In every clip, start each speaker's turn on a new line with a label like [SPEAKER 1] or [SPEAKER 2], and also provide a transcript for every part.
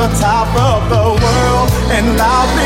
[SPEAKER 1] The
[SPEAKER 2] top of the world and loudly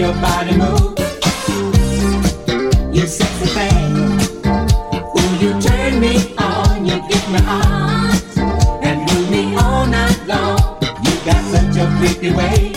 [SPEAKER 3] your body move. You sexy thing. Ooh, you turn me on, you get me hot. And
[SPEAKER 4] move me all night long. You got such a creepy way.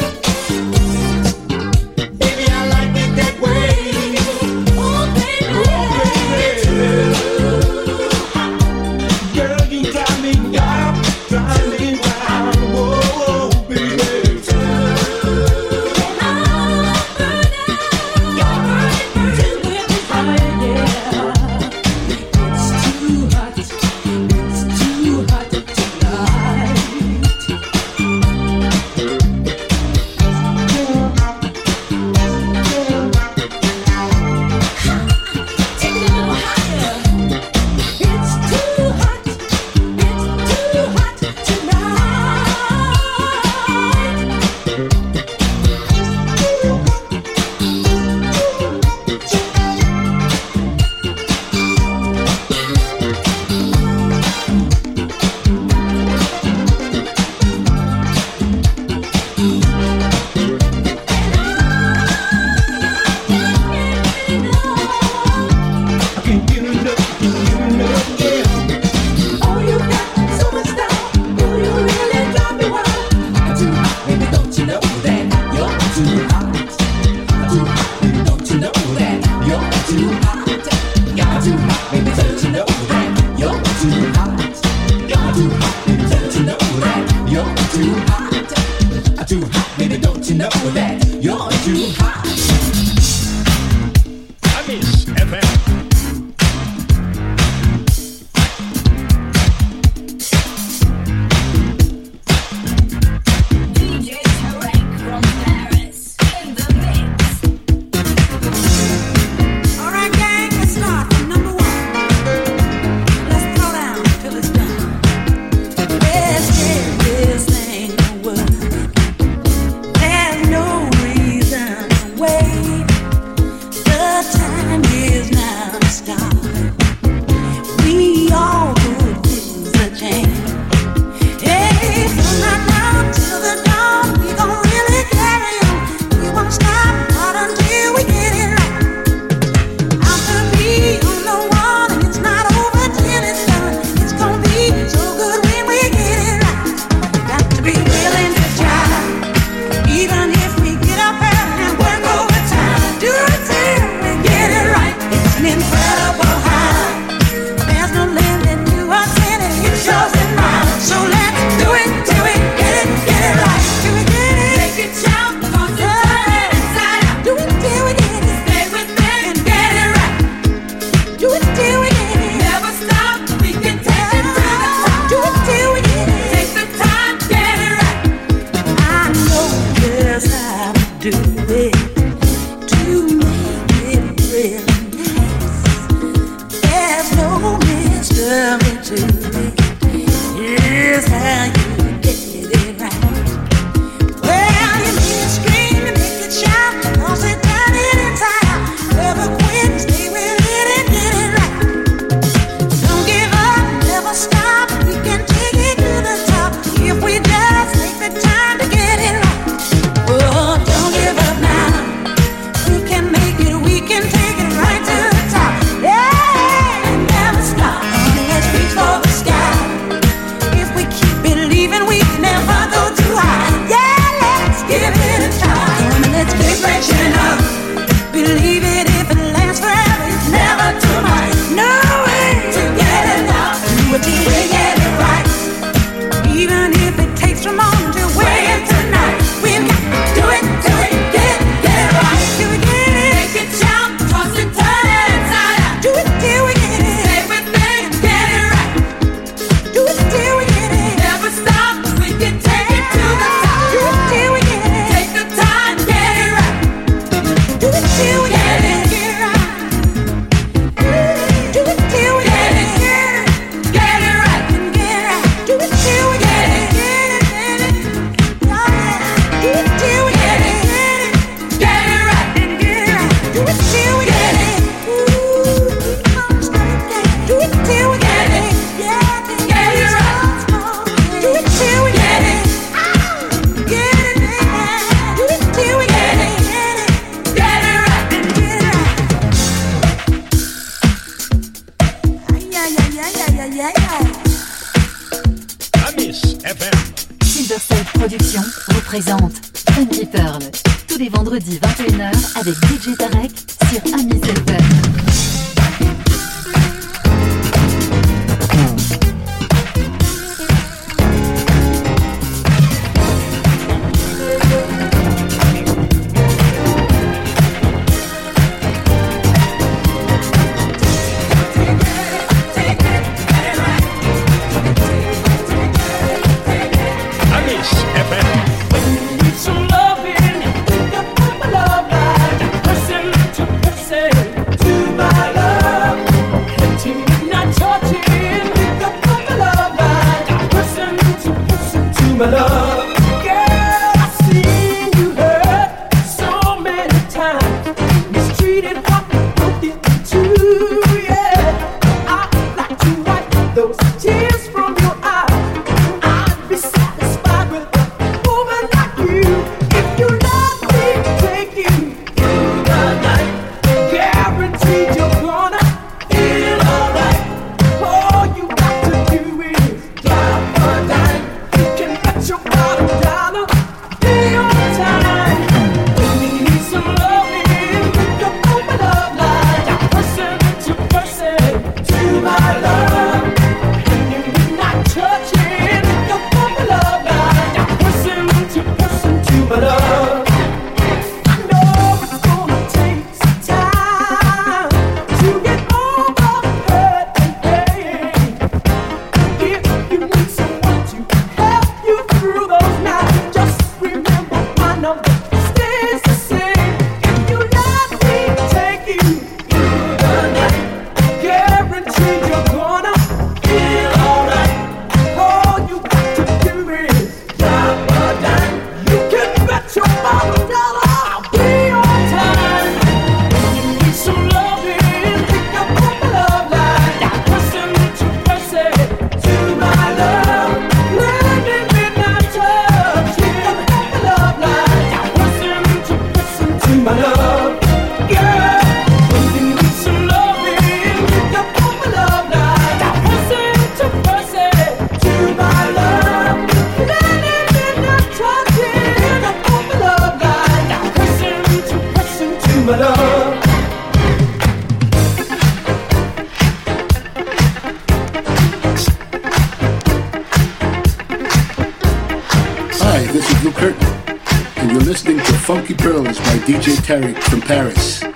[SPEAKER 5] By DJ Tarek from Paris.